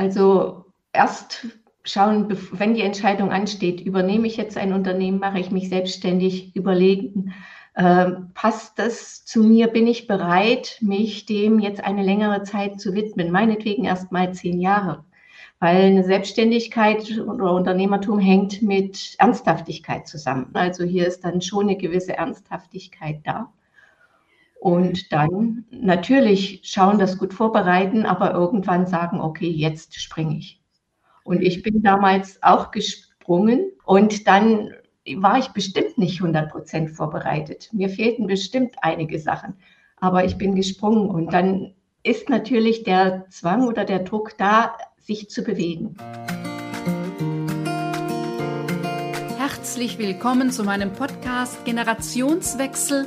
Also erst schauen, wenn die Entscheidung ansteht, übernehme ich jetzt ein Unternehmen, mache ich mich selbstständig, überlegen, äh, passt das zu mir, bin ich bereit, mich dem jetzt eine längere Zeit zu widmen, meinetwegen erst mal zehn Jahre. Weil eine Selbstständigkeit oder Unternehmertum hängt mit Ernsthaftigkeit zusammen. Also hier ist dann schon eine gewisse Ernsthaftigkeit da. Und dann natürlich schauen, das gut vorbereiten, aber irgendwann sagen, okay, jetzt springe ich. Und ich bin damals auch gesprungen und dann war ich bestimmt nicht 100 Prozent vorbereitet. Mir fehlten bestimmt einige Sachen, aber ich bin gesprungen und dann ist natürlich der Zwang oder der Druck da, sich zu bewegen. Herzlich willkommen zu meinem Podcast Generationswechsel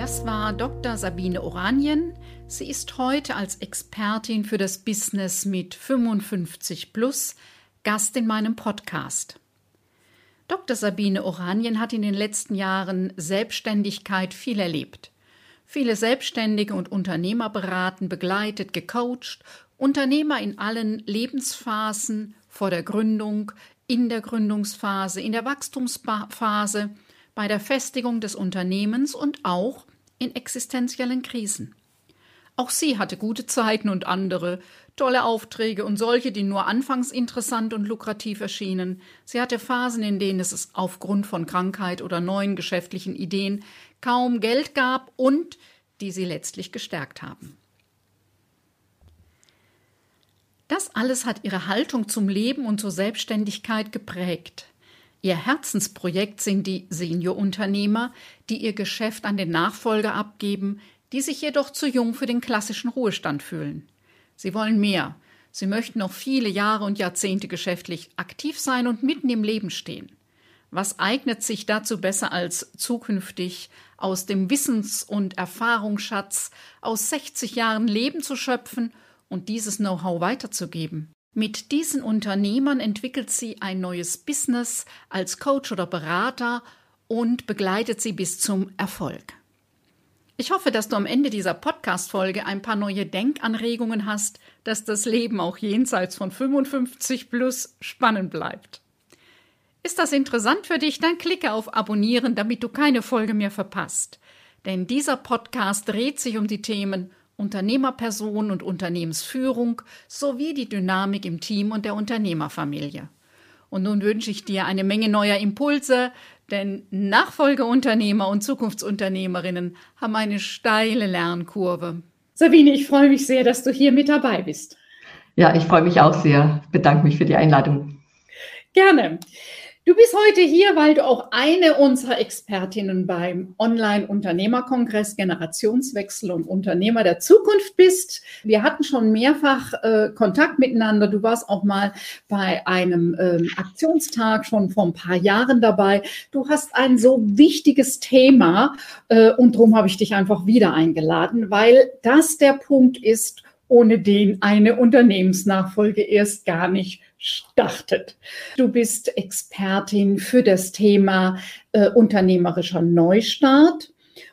Das war Dr. Sabine Oranien. Sie ist heute als Expertin für das Business mit 55 plus Gast in meinem Podcast. Dr. Sabine Oranien hat in den letzten Jahren Selbstständigkeit viel erlebt. Viele Selbstständige und Unternehmer beraten, begleitet, gecoacht, Unternehmer in allen Lebensphasen, vor der Gründung, in der Gründungsphase, in der Wachstumsphase, bei der Festigung des Unternehmens und auch in existenziellen Krisen. Auch sie hatte gute Zeiten und andere, tolle Aufträge und solche, die nur anfangs interessant und lukrativ erschienen. Sie hatte Phasen, in denen es aufgrund von Krankheit oder neuen geschäftlichen Ideen kaum Geld gab und die sie letztlich gestärkt haben. Das alles hat ihre Haltung zum Leben und zur Selbstständigkeit geprägt. Ihr Herzensprojekt sind die Seniorunternehmer, die ihr Geschäft an den Nachfolger abgeben, die sich jedoch zu jung für den klassischen Ruhestand fühlen. Sie wollen mehr. Sie möchten noch viele Jahre und Jahrzehnte geschäftlich aktiv sein und mitten im Leben stehen. Was eignet sich dazu besser als zukünftig aus dem Wissens- und Erfahrungsschatz aus 60 Jahren Leben zu schöpfen und dieses Know-how weiterzugeben? Mit diesen Unternehmern entwickelt sie ein neues Business als Coach oder Berater und begleitet sie bis zum Erfolg. Ich hoffe, dass du am Ende dieser Podcast-Folge ein paar neue Denkanregungen hast, dass das Leben auch jenseits von 55 plus spannend bleibt. Ist das interessant für dich? Dann klicke auf Abonnieren, damit du keine Folge mehr verpasst. Denn dieser Podcast dreht sich um die Themen Unternehmerperson und Unternehmensführung sowie die Dynamik im Team und der Unternehmerfamilie. Und nun wünsche ich dir eine Menge neuer Impulse, denn Nachfolgeunternehmer und Zukunftsunternehmerinnen haben eine steile Lernkurve. Sabine, ich freue mich sehr, dass du hier mit dabei bist. Ja, ich freue mich auch sehr. Ich bedanke mich für die Einladung. Gerne. Du bist heute hier, weil du auch eine unserer Expertinnen beim Online-Unternehmerkongress Generationswechsel und Unternehmer der Zukunft bist. Wir hatten schon mehrfach äh, Kontakt miteinander. Du warst auch mal bei einem ähm, Aktionstag schon vor ein paar Jahren dabei. Du hast ein so wichtiges Thema äh, und darum habe ich dich einfach wieder eingeladen, weil das der Punkt ist, ohne den eine Unternehmensnachfolge erst gar nicht startet. Du bist Expertin für das Thema äh, unternehmerischer Neustart.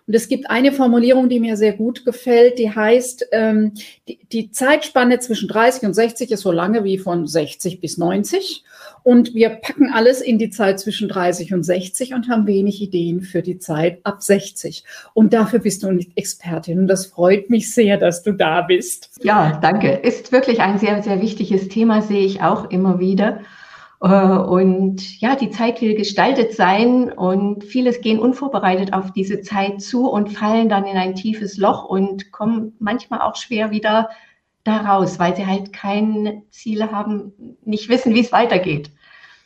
Und es gibt eine Formulierung, die mir sehr gut gefällt, die heißt, ähm, die, die Zeitspanne zwischen 30 und 60 ist so lange wie von 60 bis 90. Und wir packen alles in die Zeit zwischen 30 und 60 und haben wenig Ideen für die Zeit ab 60. Und dafür bist du Expertin. Und das freut mich sehr, dass du da bist. Ja, danke. Ist wirklich ein sehr, sehr wichtiges Thema, sehe ich auch immer wieder. Äh, und ja, die Zeit will gestaltet sein und vieles gehen unvorbereitet auf diese Zeit zu und fallen dann in ein tiefes Loch und kommen manchmal auch schwer wieder daraus, weil sie halt kein Ziel haben, nicht wissen, wie es weitergeht.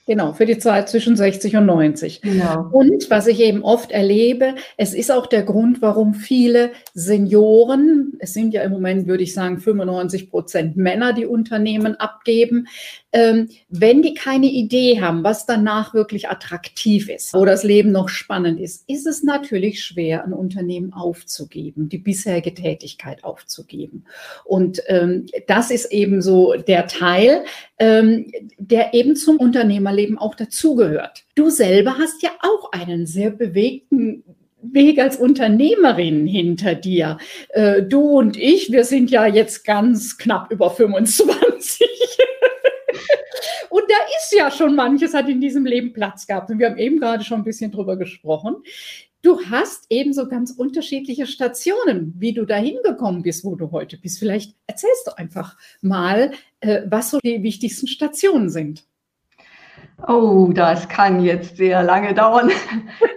Genau, für die Zeit zwischen 60 und 90. Genau. Und was ich eben oft erlebe, es ist auch der Grund, warum viele Senioren, es sind ja im Moment, würde ich sagen, 95 Prozent Männer, die Unternehmen abgeben, wenn die keine Idee haben, was danach wirklich attraktiv ist, wo das Leben noch spannend ist, ist es natürlich schwer, ein Unternehmen aufzugeben, die bisherige Tätigkeit aufzugeben. Und ähm, das ist eben so der Teil, ähm, der eben zum Unternehmerleben auch dazugehört. Du selber hast ja auch einen sehr bewegten Weg als Unternehmerin hinter dir. Äh, du und ich, wir sind ja jetzt ganz knapp über 25. ja schon manches, hat in diesem Leben Platz gehabt. Und wir haben eben gerade schon ein bisschen drüber gesprochen. Du hast eben so ganz unterschiedliche Stationen, wie du da hingekommen bist, wo du heute bist. Vielleicht erzählst du einfach mal, äh, was so die wichtigsten Stationen sind. Oh, das kann jetzt sehr lange dauern.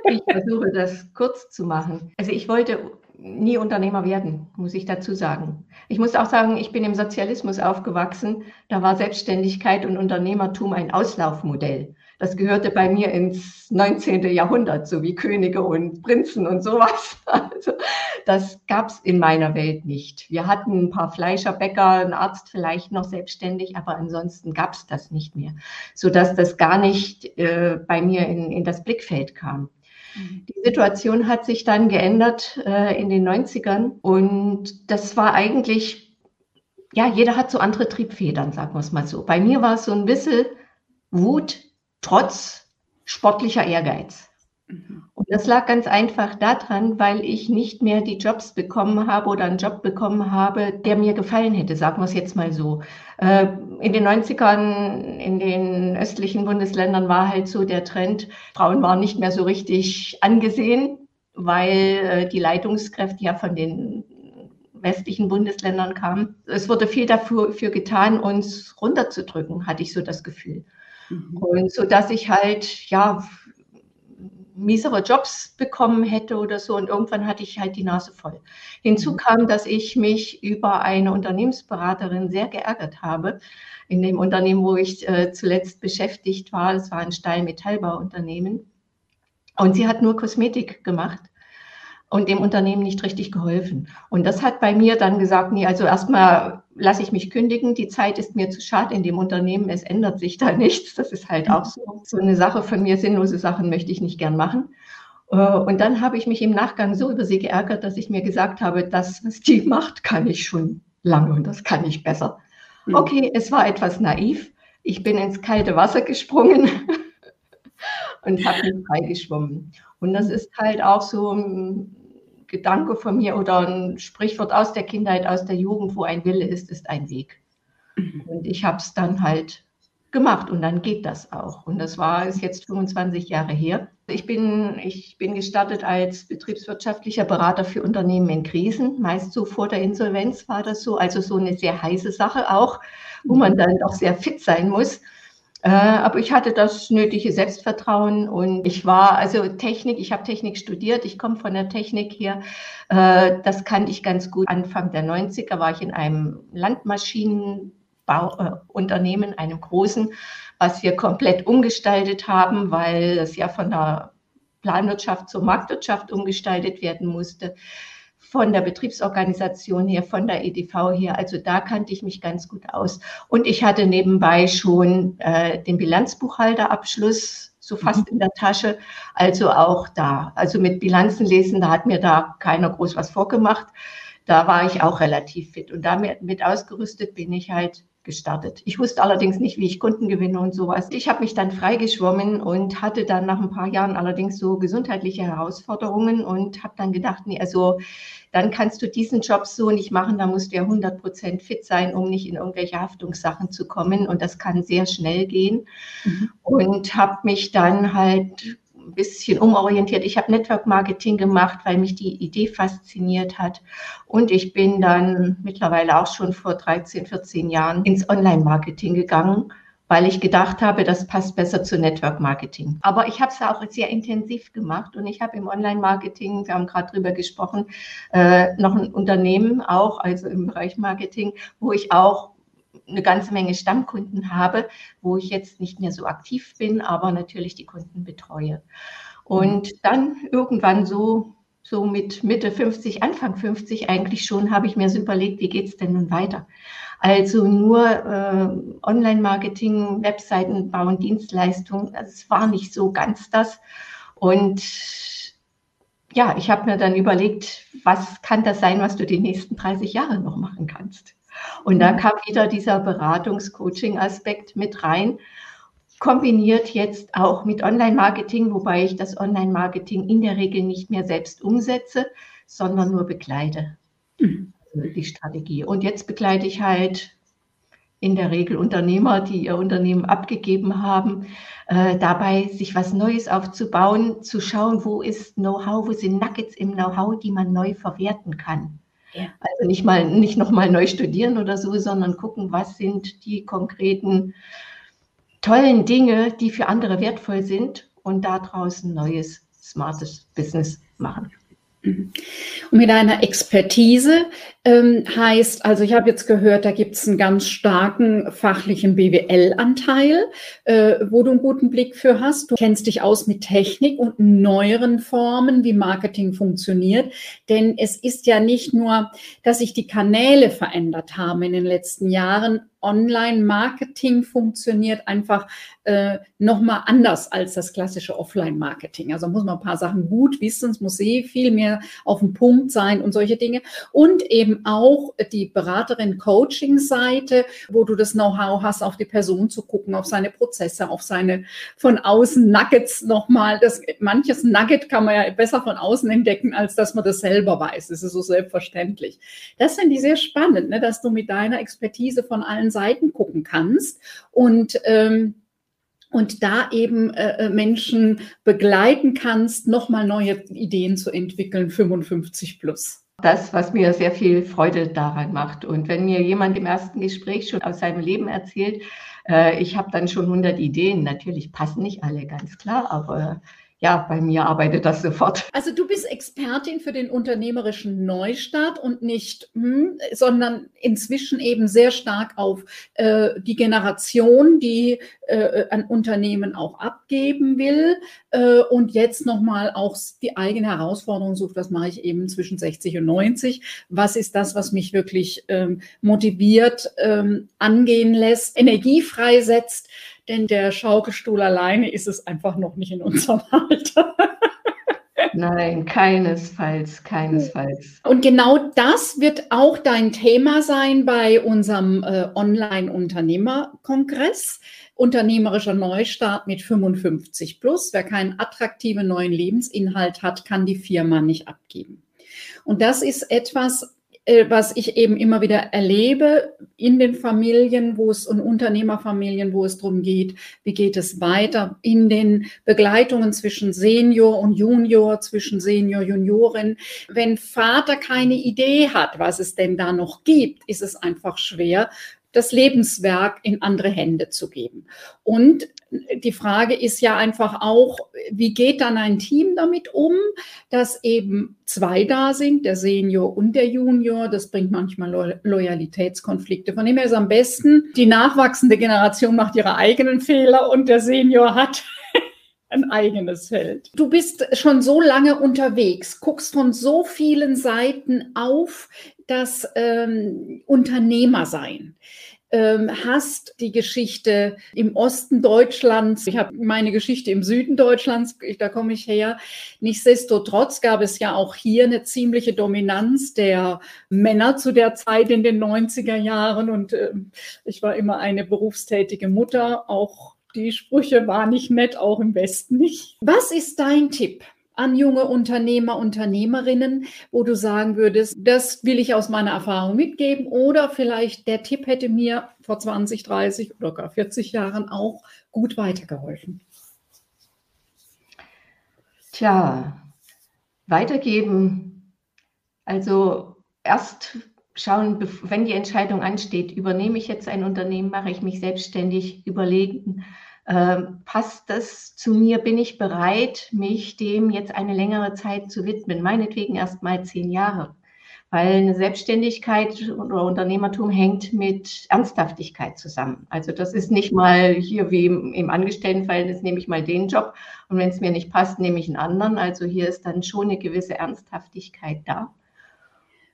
Ich versuche das kurz zu machen. Also ich wollte nie Unternehmer werden, muss ich dazu sagen. Ich muss auch sagen, ich bin im Sozialismus aufgewachsen. Da war Selbstständigkeit und Unternehmertum ein Auslaufmodell. Das gehörte bei mir ins 19. Jahrhundert, so wie Könige und Prinzen und sowas. Also, das gab es in meiner Welt nicht. Wir hatten ein paar Fleischer, Bäcker, einen Arzt vielleicht noch selbstständig, aber ansonsten gab es das nicht mehr, sodass das gar nicht äh, bei mir in, in das Blickfeld kam. Die Situation hat sich dann geändert äh, in den 90ern und das war eigentlich, ja, jeder hat so andere Triebfedern, sagen wir es mal so. Bei mir war es so ein bisschen Wut, trotz sportlicher Ehrgeiz. Mhm. Und das lag ganz einfach daran, weil ich nicht mehr die Jobs bekommen habe oder einen Job bekommen habe, der mir gefallen hätte, sagen wir es jetzt mal so. Äh, in den 90ern in den östlichen Bundesländern war halt so der Trend, Frauen waren nicht mehr so richtig angesehen, weil äh, die Leitungskräfte ja von den westlichen Bundesländern kamen. Es wurde viel dafür getan, uns runterzudrücken, hatte ich so das Gefühl. Mhm. Und so dass ich halt, ja, miesere Jobs bekommen hätte oder so. Und irgendwann hatte ich halt die Nase voll. Hinzu mhm. kam, dass ich mich über eine Unternehmensberaterin sehr geärgert habe. In dem Unternehmen, wo ich äh, zuletzt beschäftigt war, das war ein Stahl-Metallbauunternehmen. Und sie hat nur Kosmetik gemacht und dem Unternehmen nicht richtig geholfen. Und das hat bei mir dann gesagt, nee, also erstmal lasse ich mich kündigen, die Zeit ist mir zu schade in dem Unternehmen, es ändert sich da nichts. Das ist halt auch so, so eine Sache von mir, sinnlose Sachen möchte ich nicht gern machen. Äh, und dann habe ich mich im Nachgang so über sie geärgert, dass ich mir gesagt habe, das, was die macht, kann ich schon lange und das kann ich besser. Hm. Okay, es war etwas naiv. Ich bin ins kalte Wasser gesprungen und habe mich freigeschwommen. Und das ist halt auch so ein Gedanke von mir oder ein Sprichwort aus der Kindheit, aus der Jugend, wo ein Wille ist, ist ein Weg. Mhm. Und ich habe es dann halt gemacht und dann geht das auch. Und das war ist jetzt 25 Jahre her. Ich bin, ich bin gestartet als betriebswirtschaftlicher Berater für Unternehmen in Krisen. Meist so vor der Insolvenz war das so. Also so eine sehr heiße Sache auch, wo man mhm. dann doch sehr fit sein muss. Äh, aber ich hatte das nötige Selbstvertrauen und ich war, also Technik, ich habe Technik studiert, ich komme von der Technik her. Äh, das kannte ich ganz gut. Anfang der 90er war ich in einem Landmaschinenbauunternehmen, einem großen, was wir komplett umgestaltet haben, weil es ja von der Planwirtschaft zur Marktwirtschaft umgestaltet werden musste von der Betriebsorganisation her, von der EDV her. Also da kannte ich mich ganz gut aus. Und ich hatte nebenbei schon äh, den Bilanzbuchhalterabschluss so fast mhm. in der Tasche. Also auch da. Also mit Bilanzen lesen, da hat mir da keiner groß was vorgemacht. Da war ich auch relativ fit. Und damit mit ausgerüstet bin ich halt gestartet. Ich wusste allerdings nicht, wie ich Kunden gewinne und sowas. Ich habe mich dann freigeschwommen und hatte dann nach ein paar Jahren allerdings so gesundheitliche Herausforderungen und habe dann gedacht, nee, also dann kannst du diesen Job so nicht machen, da musst du ja 100 Prozent fit sein, um nicht in irgendwelche Haftungssachen zu kommen und das kann sehr schnell gehen. Mhm. Und habe mich dann halt ein bisschen umorientiert. Ich habe Network Marketing gemacht, weil mich die Idee fasziniert hat. Und ich bin dann mittlerweile auch schon vor 13, 14 Jahren ins Online-Marketing gegangen weil ich gedacht habe, das passt besser zu Network Marketing. Aber ich habe es auch sehr intensiv gemacht und ich habe im Online-Marketing, wir haben gerade drüber gesprochen, äh, noch ein Unternehmen auch, also im Bereich Marketing, wo ich auch eine ganze Menge Stammkunden habe, wo ich jetzt nicht mehr so aktiv bin, aber natürlich die Kunden betreue. Und dann irgendwann so so mit Mitte 50, Anfang 50 eigentlich schon, habe ich mir so überlegt, wie geht es denn nun weiter? Also nur äh, Online-Marketing, Webseiten bauen, Dienstleistungen, das war nicht so ganz das. Und ja, ich habe mir dann überlegt, was kann das sein, was du die nächsten 30 Jahre noch machen kannst? Und da mhm. kam wieder dieser Beratungs-Coaching-Aspekt mit rein, kombiniert jetzt auch mit Online-Marketing, wobei ich das Online-Marketing in der Regel nicht mehr selbst umsetze, sondern nur begleite. Mhm. Also die Strategie. Und jetzt begleite ich halt in der Regel Unternehmer, die ihr Unternehmen abgegeben haben, äh, dabei sich was Neues aufzubauen, zu schauen, wo ist Know-how, wo sind Nuggets im Know-how, die man neu verwerten kann. Also nicht mal nicht nochmal neu studieren oder so, sondern gucken, was sind die konkreten tollen Dinge, die für andere wertvoll sind und da draußen neues, smartes Business machen. Und mit einer Expertise ähm, heißt, also ich habe jetzt gehört, da gibt es einen ganz starken fachlichen BWL-Anteil, äh, wo du einen guten Blick für hast. Du kennst dich aus mit Technik und neueren Formen, wie Marketing funktioniert. Denn es ist ja nicht nur, dass sich die Kanäle verändert haben in den letzten Jahren, Online-Marketing funktioniert einfach äh, nochmal anders als das klassische Offline-Marketing. Also muss man ein paar Sachen gut wissen, es muss sehr viel mehr auf den Punkt sein und solche Dinge. Und eben auch die Beraterin-Coaching-Seite, wo du das Know-how hast, auf die Person zu gucken, auf seine Prozesse, auf seine von außen Nuggets nochmal. Das, manches Nugget kann man ja besser von außen entdecken, als dass man das selber weiß. Das ist so selbstverständlich. Das finde ich sehr spannend, ne, dass du mit deiner Expertise von allen Seiten gucken kannst und ähm, und da eben äh, äh Menschen begleiten kannst, nochmal neue Ideen zu entwickeln, 55 plus. Das, was mir sehr viel Freude daran macht. Und wenn mir jemand im ersten Gespräch schon aus seinem Leben erzählt, äh, ich habe dann schon 100 Ideen, natürlich passen nicht alle, ganz klar, aber ja, bei mir arbeitet das sofort. Also du bist Expertin für den unternehmerischen Neustart und nicht, hm, sondern inzwischen eben sehr stark auf äh, die Generation, die äh, ein Unternehmen auch abgeben will äh, und jetzt nochmal auch die eigene Herausforderung sucht, was mache ich eben zwischen 60 und 90, was ist das, was mich wirklich ähm, motiviert, ähm, angehen lässt, Energie freisetzt denn der Schaukelstuhl alleine ist es einfach noch nicht in unserem Alter. Nein, keinesfalls, keinesfalls. Und genau das wird auch dein Thema sein bei unserem äh, Online-Unternehmerkongress. Unternehmerischer Neustart mit 55 plus. Wer keinen attraktiven neuen Lebensinhalt hat, kann die Firma nicht abgeben. Und das ist etwas, was ich eben immer wieder erlebe in den Familien, wo es in Unternehmerfamilien, wo es darum geht, wie geht es weiter in den Begleitungen zwischen Senior und Junior, zwischen Senior, Juniorin. Wenn Vater keine Idee hat, was es denn da noch gibt, ist es einfach schwer, das Lebenswerk in andere Hände zu geben. Und die Frage ist ja einfach auch, wie geht dann ein Team damit um, dass eben zwei da sind, der Senior und der Junior. Das bringt manchmal Loyalitätskonflikte. Von dem her ist am besten, die nachwachsende Generation macht ihre eigenen Fehler und der Senior hat ein eigenes Feld. Du bist schon so lange unterwegs, guckst von so vielen Seiten auf das ähm, Unternehmer sein ähm, hast die Geschichte im Osten Deutschlands. Ich habe meine Geschichte im Süden Deutschlands, da komme ich her. Nichtsdestotrotz gab es ja auch hier eine ziemliche Dominanz der Männer zu der Zeit in den 90er Jahren. Und äh, ich war immer eine berufstätige Mutter. Auch die Sprüche waren nicht nett, auch im Westen nicht. Was ist dein Tipp? An junge Unternehmer, Unternehmerinnen, wo du sagen würdest, das will ich aus meiner Erfahrung mitgeben oder vielleicht der Tipp hätte mir vor 20, 30 oder gar 40 Jahren auch gut weitergeholfen? Tja, weitergeben. Also erst schauen, wenn die Entscheidung ansteht, übernehme ich jetzt ein Unternehmen, mache ich mich selbstständig, überlegen, äh, passt das zu mir? Bin ich bereit, mich dem jetzt eine längere Zeit zu widmen? Meinetwegen erst mal zehn Jahre. weil eine Selbstständigkeit oder Unternehmertum hängt mit Ernsthaftigkeit zusammen. Also das ist nicht mal hier wie im, im Angestelltenverhältnis, nehme ich mal den Job und wenn es mir nicht passt, nehme ich einen anderen. Also hier ist dann schon eine gewisse Ernsthaftigkeit da.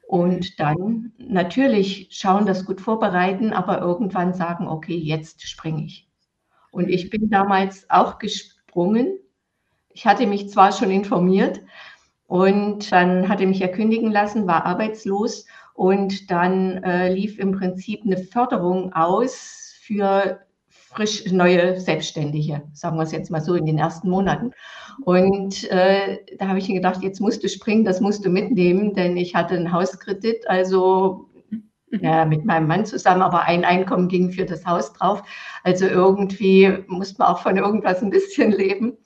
Und dann natürlich schauen, das gut vorbereiten, aber irgendwann sagen, okay, jetzt springe ich. Und ich bin damals auch gesprungen. Ich hatte mich zwar schon informiert, und dann hatte mich ja kündigen lassen, war arbeitslos und dann äh, lief im Prinzip eine Förderung aus für frisch neue Selbstständige, sagen wir es jetzt mal so in den ersten Monaten. Und äh, da habe ich mir gedacht, jetzt musst du springen, das musst du mitnehmen, denn ich hatte einen Hauskredit, also. Ja, mit meinem Mann zusammen, aber ein Einkommen ging für das Haus drauf. Also irgendwie muss man auch von irgendwas ein bisschen leben.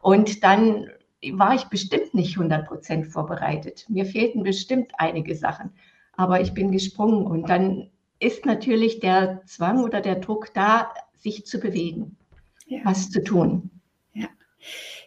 Und dann war ich bestimmt nicht 100 Prozent vorbereitet. Mir fehlten bestimmt einige Sachen, aber ich bin gesprungen und dann ist natürlich der Zwang oder der Druck da, sich zu bewegen, ja. was zu tun. Ja.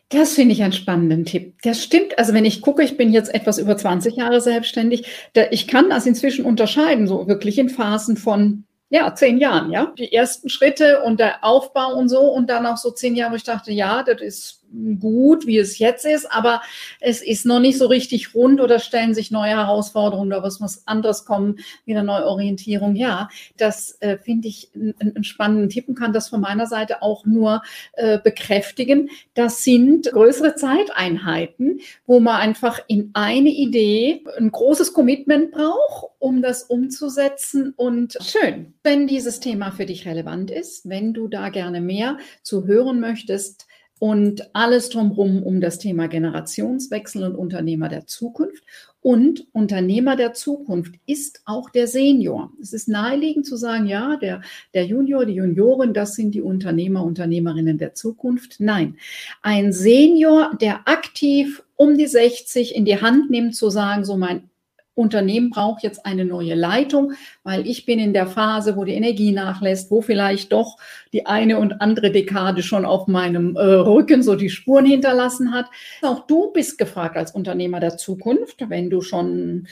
Das finde ich einen spannenden Tipp. Das stimmt. Also wenn ich gucke, ich bin jetzt etwas über 20 Jahre selbstständig, ich kann das inzwischen unterscheiden, so wirklich in Phasen von ja, zehn Jahren, ja. Die ersten Schritte und der Aufbau und so und dann auch so zehn Jahre, wo ich dachte, ja, das ist gut, wie es jetzt ist, aber es ist noch nicht so richtig rund oder stellen sich neue Herausforderungen oder was muss anderes kommen, wieder neue Orientierung. Ja, das äh, finde ich einen spannenden Tipp und kann das von meiner Seite auch nur äh, bekräftigen. Das sind größere Zeiteinheiten, wo man einfach in eine Idee ein großes Commitment braucht, um das umzusetzen und schön. Wenn dieses Thema für dich relevant ist, wenn du da gerne mehr zu hören möchtest, und alles drumherum um das Thema Generationswechsel und Unternehmer der Zukunft. Und Unternehmer der Zukunft ist auch der Senior. Es ist naheliegend zu sagen, ja, der, der Junior, die Juniorin, das sind die Unternehmer, Unternehmerinnen der Zukunft. Nein, ein Senior, der aktiv um die 60 in die Hand nimmt, zu sagen, so mein Unternehmen braucht jetzt eine neue Leitung, weil ich bin in der Phase, wo die Energie nachlässt, wo vielleicht doch die eine und andere Dekade schon auf meinem äh, Rücken so die Spuren hinterlassen hat. Auch du bist gefragt als Unternehmer der Zukunft, wenn du schon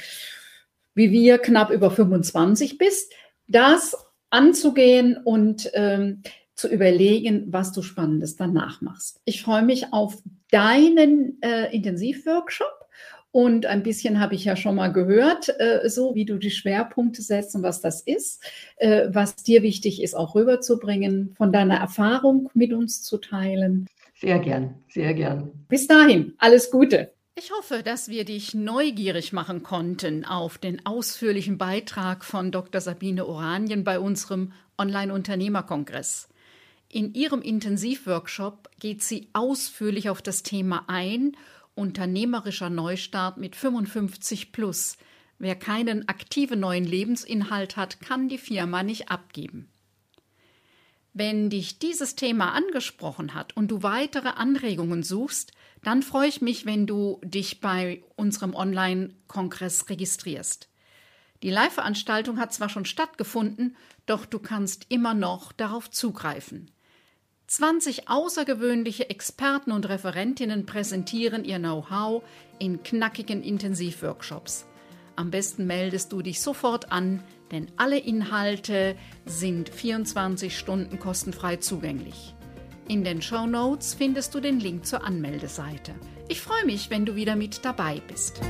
wie wir knapp über 25 bist, das anzugehen und ähm, zu überlegen, was du Spannendes danach machst. Ich freue mich auf deinen äh, Intensivworkshop und ein bisschen habe ich ja schon mal gehört, äh, so wie du die Schwerpunkte setzt und was das ist, äh, was dir wichtig ist, auch rüberzubringen, von deiner Erfahrung mit uns zu teilen. Sehr gern, sehr gern. Bis dahin, alles Gute. Ich hoffe, dass wir dich neugierig machen konnten auf den ausführlichen Beitrag von Dr. Sabine Oranien bei unserem Online-Unternehmerkongress. In ihrem Intensivworkshop geht sie ausführlich auf das Thema ein Unternehmerischer Neustart mit 55 plus. Wer keinen aktiven neuen Lebensinhalt hat, kann die Firma nicht abgeben. Wenn dich dieses Thema angesprochen hat und du weitere Anregungen suchst, dann freue ich mich, wenn du dich bei unserem Online-Kongress registrierst. Die Live-Veranstaltung hat zwar schon stattgefunden, doch du kannst immer noch darauf zugreifen. 20 außergewöhnliche Experten und Referentinnen präsentieren ihr Know-how in knackigen Intensivworkshops. Am besten meldest du dich sofort an, denn alle Inhalte sind 24 Stunden kostenfrei zugänglich. In den Show Notes findest du den Link zur Anmeldeseite. Ich freue mich, wenn du wieder mit dabei bist.